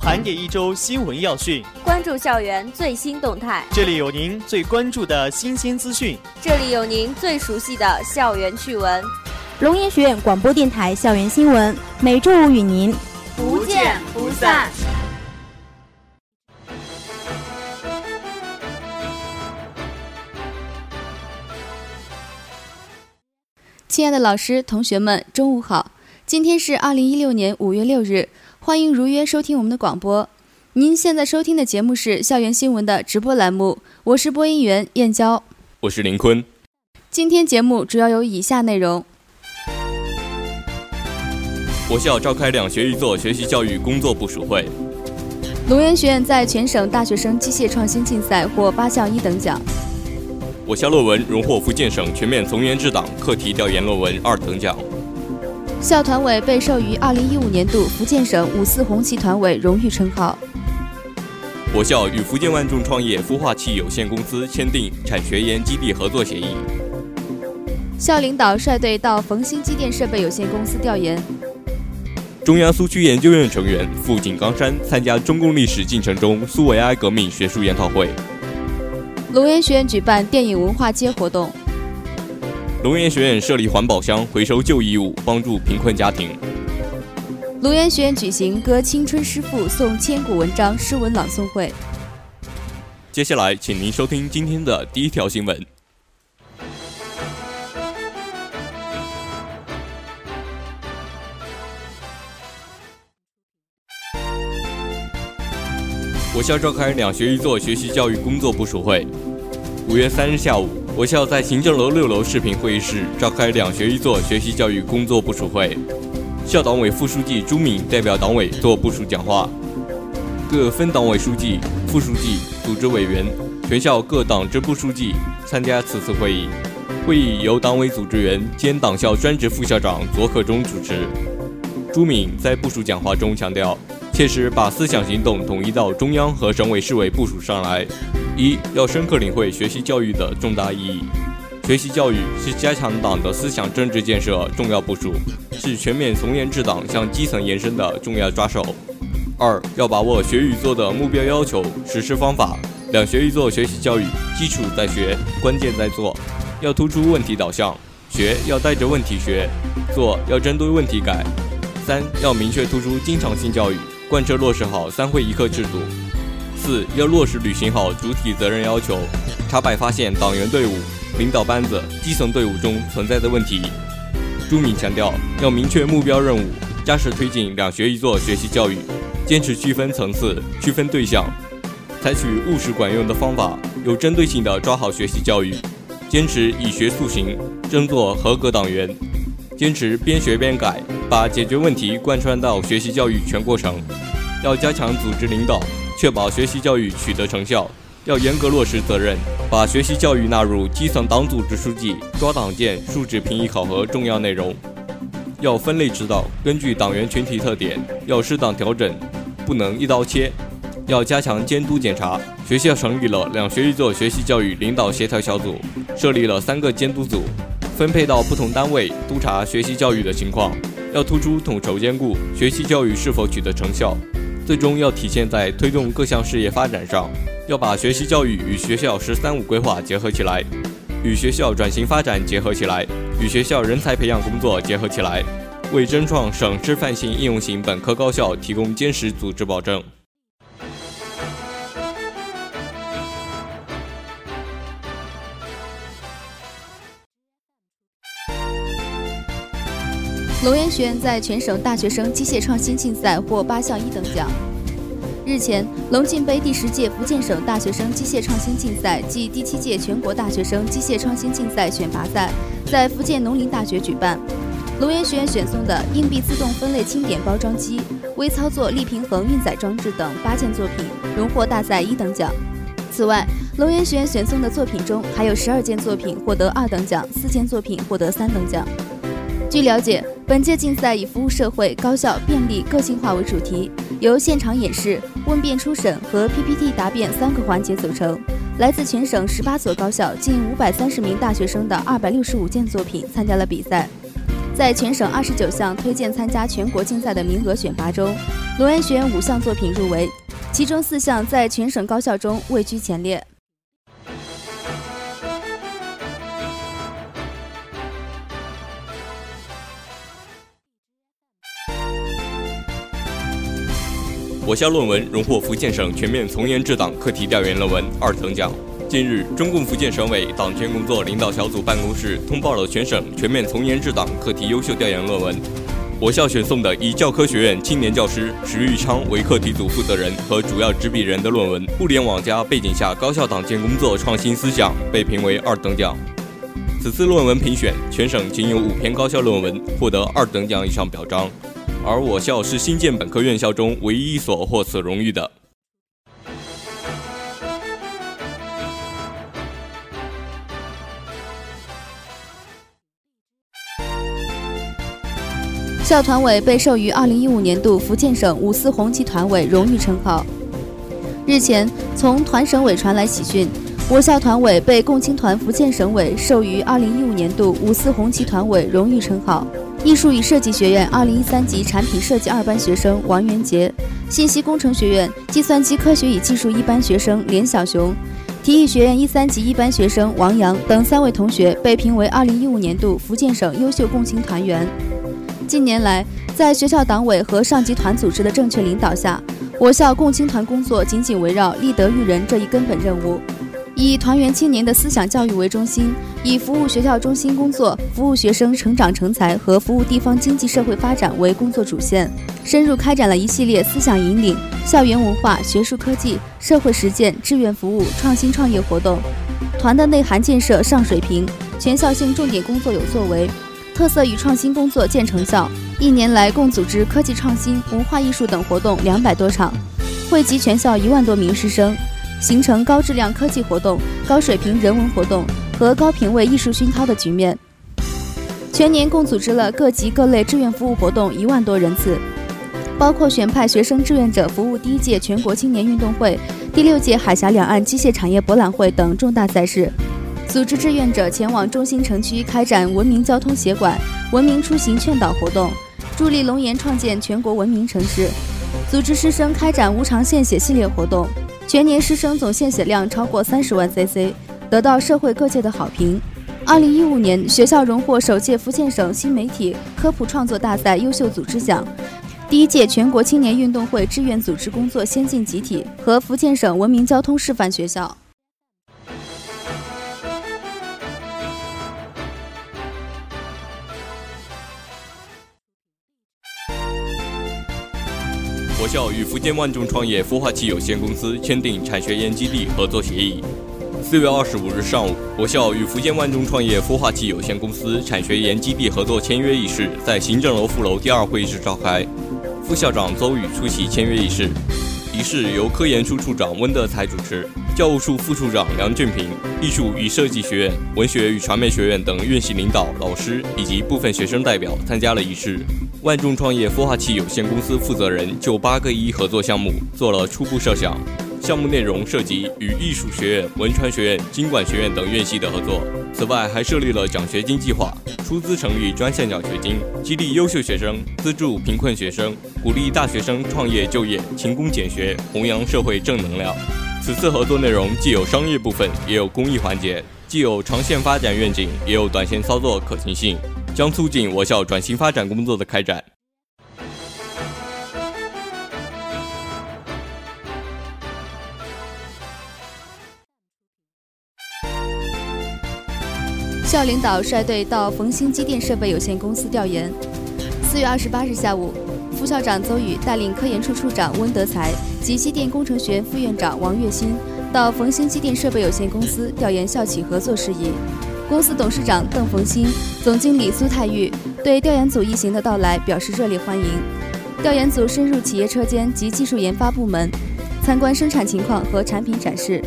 盘点一周新闻要讯，关注校园最新动态。这里有您最关注的新鲜资讯，这里有您最熟悉的校园趣闻。龙岩学院广播电台校园新闻，每周五与您不见不散。亲爱的老师、同学们，中午好！今天是二零一六年五月六日。欢迎如约收听我们的广播。您现在收听的节目是校园新闻的直播栏目，我是播音员燕娇，我是林坤。今天节目主要有以下内容：我校召开两学一做学习教育工作部署会；龙岩学院在全省大学生机械创新竞赛获八项一等奖；我校论文荣获福建省全面从严治党课题调研论文二等奖。校团委被授予2015年度福建省五四红旗团委荣誉称号。我校与福建万众创业孵化器有限公司签订产学研基地合作协议。校领导率队到冯鑫机电设备有限公司调研。中央苏区研究院成员赴井冈山参加中共历史进程中苏维埃革命学术研讨会。龙岩学院举办电影文化节活动。龙岩学院设立环保箱回收旧衣物，帮助贫困家庭。龙岩学院举行《歌青春诗赋颂千古文章》诗文朗诵会。接下来，请您收听今天的第一条新闻。我校召开两学一做学习教育工作部署会。五月三日下午。我校在行政楼六楼视频会议室召开两学一做学习教育工作部署会，校党委副书记朱敏代表党委做部署讲话，各分党委书记、副书记、组织委员、全校各党支部书记参加此次会议。会议由党委组织员兼党校专职副校长左可忠主持。朱敏在部署讲话中强调，切实把思想行动统一到中央和省委市委部署上来。一要深刻领会学习教育的重大意义，学习教育是加强党的思想政治建设重要部署，是全面从严治党向基层延伸的重要抓手。二要把握学与做的目标要求、实施方法。两学一做学习教育基础在学，关键在做，要突出问题导向，学要带着问题学，做要针对问题改。三要明确突出经常性教育，贯彻落实好三会一课制度。四要落实履行好主体责任要求，查摆发现党员队伍、领导班子、基层队伍中存在的问题。朱敏强调，要明确目标任务，扎实推进两学一做学习教育，坚持区分层次、区分对象，采取务实管用的方法，有针对性地抓好学习教育，坚持以学塑行，争做合格党员，坚持边学边改，把解决问题贯穿到学习教育全过程。要加强组织领导。确保学习教育取得成效，要严格落实责任，把学习教育纳入基层党组织书记抓党建述职评议考核重要内容。要分类指导，根据党员群体特点，要适当调整，不能一刀切。要加强监督检查。学校成立了两学一做学习教育领导协调小组，设立了三个监督组，分配到不同单位督查学习教育的情况。要突出统筹兼顾学习教育是否取得成效。最终要体现在推动各项事业发展上，要把学习教育与学校“十三五”规划结合起来，与学校转型发展结合起来，与学校人才培养工作结合起来，为争创省示范性应用型本科高校提供坚实组织保证。龙岩学院在全省大学生机械创新竞赛获八项一等奖。日前，龙进杯第十届福建省大学生机械创新竞赛暨第七届全国大学生机械创新竞赛选拔赛在福建农林大学举办。龙岩学院选送的硬币自动分类清点包装机、微操作力平衡运载装置等八件作品荣获大赛一等奖。此外，龙岩学院选送的作品中还有十二件作品获得二等奖，四件作品获得三等奖。据了解，本届竞赛以服务社会、高效、便利、个性化为主题，由现场演示、问辩初审和 PPT 答辩三个环节组成。来自全省十八所高校近五百三十名大学生的二百六十五件作品参加了比赛。在全省二十九项推荐参加全国竞赛的名额选拔中，龙岩学院五项作品入围，其中四项在全省高校中位居前列。我校论文荣获福建省全面从严治党课题调研论文二等奖。近日，中共福建省委党建工作领导小组办公室通报了全省全面从严治党课题优秀调研论文。我校选送的以教科学院青年教师石玉昌为课题组负责人和主要执笔人的论文《互联网加背景下高校党建工作创新思想》被评为二等奖。此次论文评选，全省仅有五篇高校论文获得二等奖以上表彰。而我校是新建本科院校中唯一一所获此荣誉的。校团委被授予2015年度福建省五四红旗团委荣誉称号。日前，从团省委传来喜讯，我校团委被共青团福建省委授予2015年度五四红旗团委荣誉称号。艺术与设计学院二零一三级产品设计二班学生王元杰，信息工程学院计算机科学与技术一班学生连小雄，体育学院一三级一班学生王阳等三位同学被评为二零一五年度福建省优秀共青团员。近年来，在学校党委和上级团组织的正确领导下，我校共青团工作紧紧围绕立德育人这一根本任务。以团员青年的思想教育为中心，以服务学校中心工作、服务学生成长成才和服务地方经济社会发展为工作主线，深入开展了一系列思想引领、校园文化、学术科技、社会实践、志愿服务、创新创业活动。团的内涵建设上水平，全校性重点工作有作为，特色与创新工作见成效。一年来共组织科技创新、文化艺术等活动两百多场，惠及全校一万多名师生。形成高质量科技活动、高水平人文活动和高品位艺术熏陶的局面。全年共组织了各级各类志愿服务活动一万多人次，包括选派学生志愿者服务第一届全国青年运动会、第六届海峡两岸机械产业博览会等重大赛事，组织志愿者前往中心城区开展文明交通协管、文明出行劝导活动，助力龙岩创建全国文明城市，组织师生开展无偿献血系列活动。全年师生总献血量超过三十万 CC，得到社会各界的好评。二零一五年，学校荣获首届福建省新媒体科普创作大赛优秀组织奖，第一届全国青年运动会志愿组织工作先进集体和福建省文明交通示范学校。我校与福建万众创业孵化器有限公司签订产学研基地合作协议。四月二十五日上午，我校与福建万众创业孵化器有限公司产学研基地合作签约仪式在行政楼副楼第二会议室召开，副校长邹宇出席签约仪式。仪式由科研处处长温德才主持，教务处副处长梁俊平、艺术与设计学院、文学与传媒学院等院系领导、老师以及部分学生代表参加了仪式。万众创业孵化器有限公司负责人就八个一合作项目做了初步设想，项目内容涉及与艺术学院、文传学院、经管学院等院系的合作。此外，还设立了奖学金计划，出资成立专项奖学金，激励优秀学生，资助贫困学生，鼓励大学生创业就业、勤工俭学，弘扬社会正能量。此次合作内容既有商业部分，也有公益环节，既有长线发展愿景，也有短线操作可行性。将促进我校转型发展工作的开展。校领导率队到冯兴机电设备有限公司调研。四月二十八日下午，副校长邹宇带领科研处处长温德才及机电工程学院副院长王月新到冯兴机电设备有限公司调研校企合作事宜。公司董事长邓逢新、总经理苏泰玉对调研组一行的到来表示热烈欢迎。调研组深入企业车间及技术研发部门，参观生产情况和产品展示，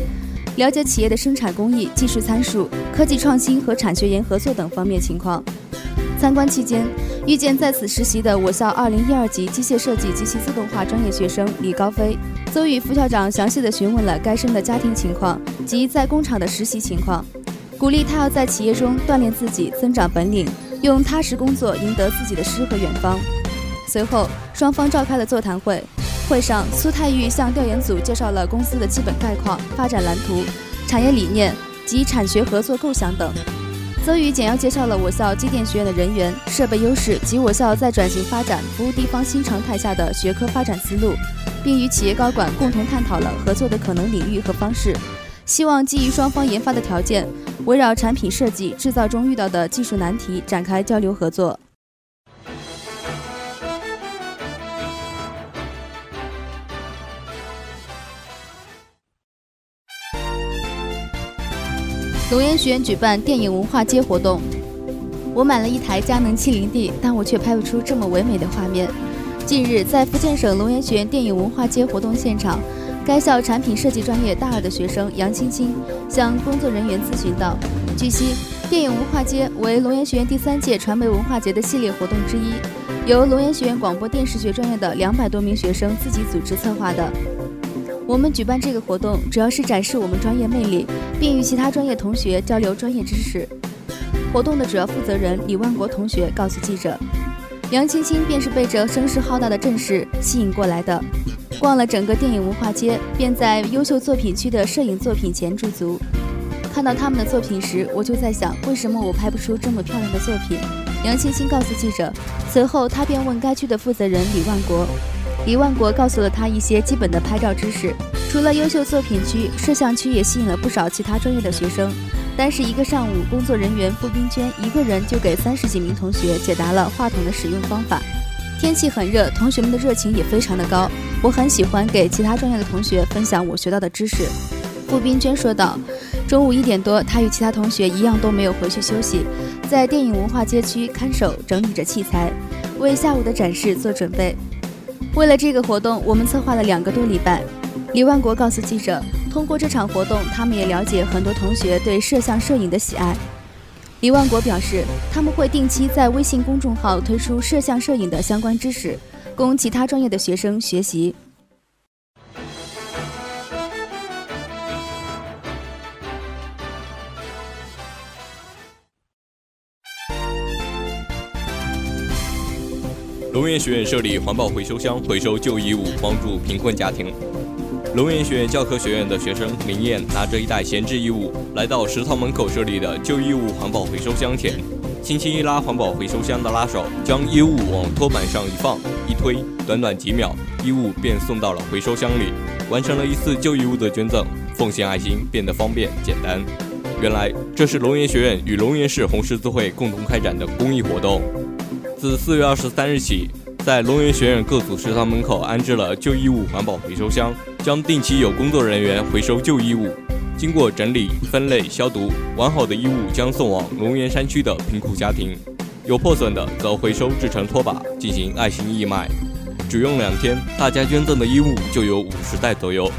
了解企业的生产工艺、技术参数、科技创新和产学研合作等方面情况。参观期间，遇见在此实习的我校2012级机械设计及其自动化专业学生李高飞，邹宇副校长详细的询问了该生的家庭情况及在工厂的实习情况。鼓励他要在企业中锻炼自己，增长本领，用踏实工作赢得自己的诗和远方。随后，双方召开了座谈会。会上，苏泰玉向调研组介绍了公司的基本概况、发展蓝图、产业理念及产学合作构想等。则宇简要介绍了我校机电学院的人员、设备优势及我校在转型发展、服务地方新常态下的学科发展思路，并与企业高管共同探讨了合作的可能领域和方式。希望基于双方研发的条件，围绕产品设计、制造中遇到的技术难题展开交流合作。龙岩学院举办电影文化街活动，我买了一台佳能 70D，但我却拍不出这么唯美的画面。近日，在福建省龙岩学院电影文化街活动现场，该校产品设计专业大二的学生杨青青向工作人员咨询道：“据悉，电影文化街为龙岩学院第三届传媒文化节的系列活动之一，由龙岩学院广播电视学专业的两百多名学生自己组织策划的。”我们举办这个活动，主要是展示我们专业魅力，并与其他专业同学交流专业知识。活动的主要负责人李万国同学告诉记者：“杨青青便是被这声势浩大的阵势吸引过来的。逛了整个电影文化街，便在优秀作品区的摄影作品前驻足。看到他们的作品时，我就在想，为什么我拍不出这么漂亮的作品？”杨青青告诉记者。随后，他便问该区的负责人李万国。李万国告诉了他一些基本的拍照知识。除了优秀作品区，摄像区也吸引了不少其他专业的学生。但是一个上午，工作人员付冰娟一个人就给三十几名同学解答了话筒的使用方法。天气很热，同学们的热情也非常的高。我很喜欢给其他专业的同学分享我学到的知识。付冰娟说道。中午一点多，她与其他同学一样都没有回去休息，在电影文化街区看守整理着器材，为下午的展示做准备。为了这个活动，我们策划了两个多礼拜。李万国告诉记者，通过这场活动，他们也了解很多同学对摄像摄影的喜爱。李万国表示，他们会定期在微信公众号推出摄像摄影的相关知识，供其他专业的学生学习。龙岩学院设立环保回收箱，回收旧衣物，帮助贫困家庭。龙岩学院教科学院的学生林燕拿着一袋闲置衣物，来到食堂门口设立的旧衣物环保回收箱前，轻轻一拉环保回收箱的拉手，将衣物往托板上一放一推，短短几秒，衣物便送到了回收箱里，完成了一次旧衣物的捐赠，奉献爱心变得方便简单。原来这是龙岩学院与龙岩市红十字会共同开展的公益活动。自四月二十三日起，在龙岩学院各组食堂门口安置了旧衣物环保回收箱，将定期有工作人员回收旧衣物，经过整理、分类、消毒，完好的衣物将送往龙岩山区的贫苦家庭，有破损的则回收制成拖把进行爱心义卖。只用两天，大家捐赠的衣物就有五十袋左右，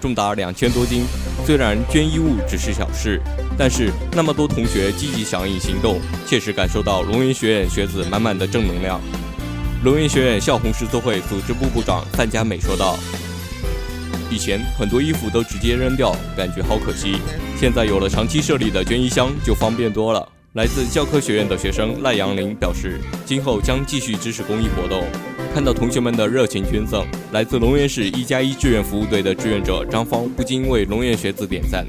重达两千多斤。虽然捐衣物只是小事。但是那么多同学积极响应行动，切实感受到龙岩学院学子满满的正能量。龙岩学院校红十字会组织部部长范佳美说道：“以前很多衣服都直接扔掉，感觉好可惜。现在有了长期设立的捐衣箱，就方便多了。”来自教科学院的学生赖阳林表示：“今后将继续支持公益活动。”看到同学们的热情捐赠，来自龙岩市一加一志愿服务队的志愿者张芳不禁为龙岩学子点赞。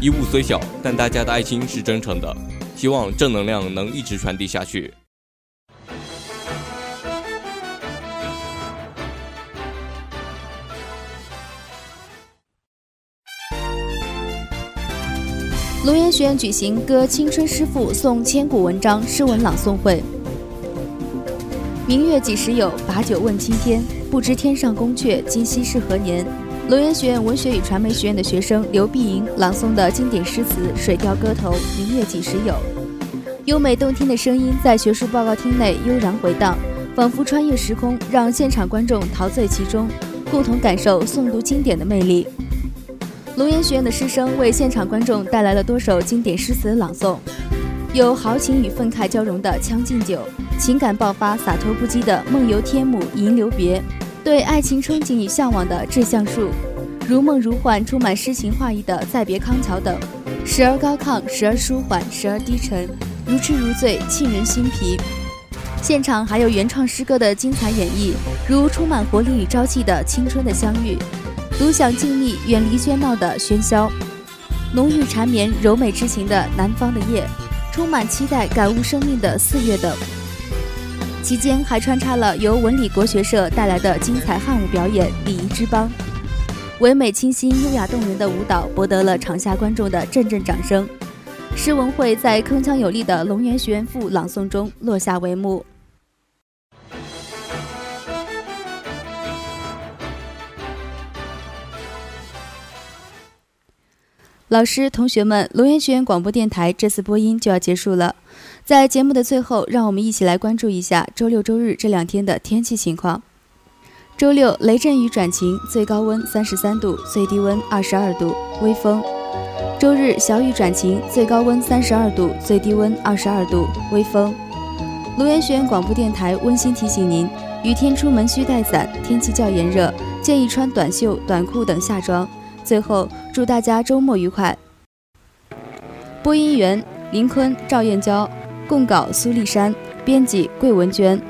衣物虽小，但大家的爱心是真诚的，希望正能量能一直传递下去。龙岩学院举行歌青春诗赋诵千古文章诗文朗诵会。明月几时有？把酒问青天。不知天上宫阙，今夕是何年？龙岩学院文学与传媒学院的学生刘碧莹朗诵的经典诗词《水调歌头·明月几时有》，优美动听的声音在学术报告厅内悠然回荡，仿佛穿越时空，让现场观众陶醉其中，共同感受诵读经典的魅力。龙岩学院的师生为现场观众带来了多首经典诗词朗诵，有豪情与愤慨交融的《将进酒》，情感爆发、洒脱不羁的《梦游天姥吟留别》。对爱情憧憬与向往的《致橡树》，如梦如幻、充满诗情画意的《再别康桥》等，时而高亢，时而舒缓，时而低沉，如痴如醉，沁人心脾。现场还有原创诗歌的精彩演绎，如充满活力与朝气的青春的相遇，独享静谧远离喧闹的喧嚣，浓郁缠绵柔美之情的南方的夜，充满期待感悟生命的四月等。期间还穿插了由文理国学社带来的精彩汉舞表演《礼仪之邦》，唯美清新、优雅动人的舞蹈博得了场下观众的阵阵掌声。诗文会在铿锵有力的龙源学院赋朗诵中落下帷幕。老师、同学们，龙岩学院广播电台这次播音就要结束了。在节目的最后，让我们一起来关注一下周六、周日这两天的天气情况。周六雷阵雨转晴，最高温三十三度，最低温二十二度，微风。周日小雨转晴，最高温三十二度，最低温二十二度，微风。龙岩学院广播电台温馨提醒您：雨天出门需带伞，天气较炎热，建议穿短袖、短裤等夏装。最后，祝大家周末愉快。播音员林坤、赵燕娇，供稿苏丽珊，编辑桂文娟。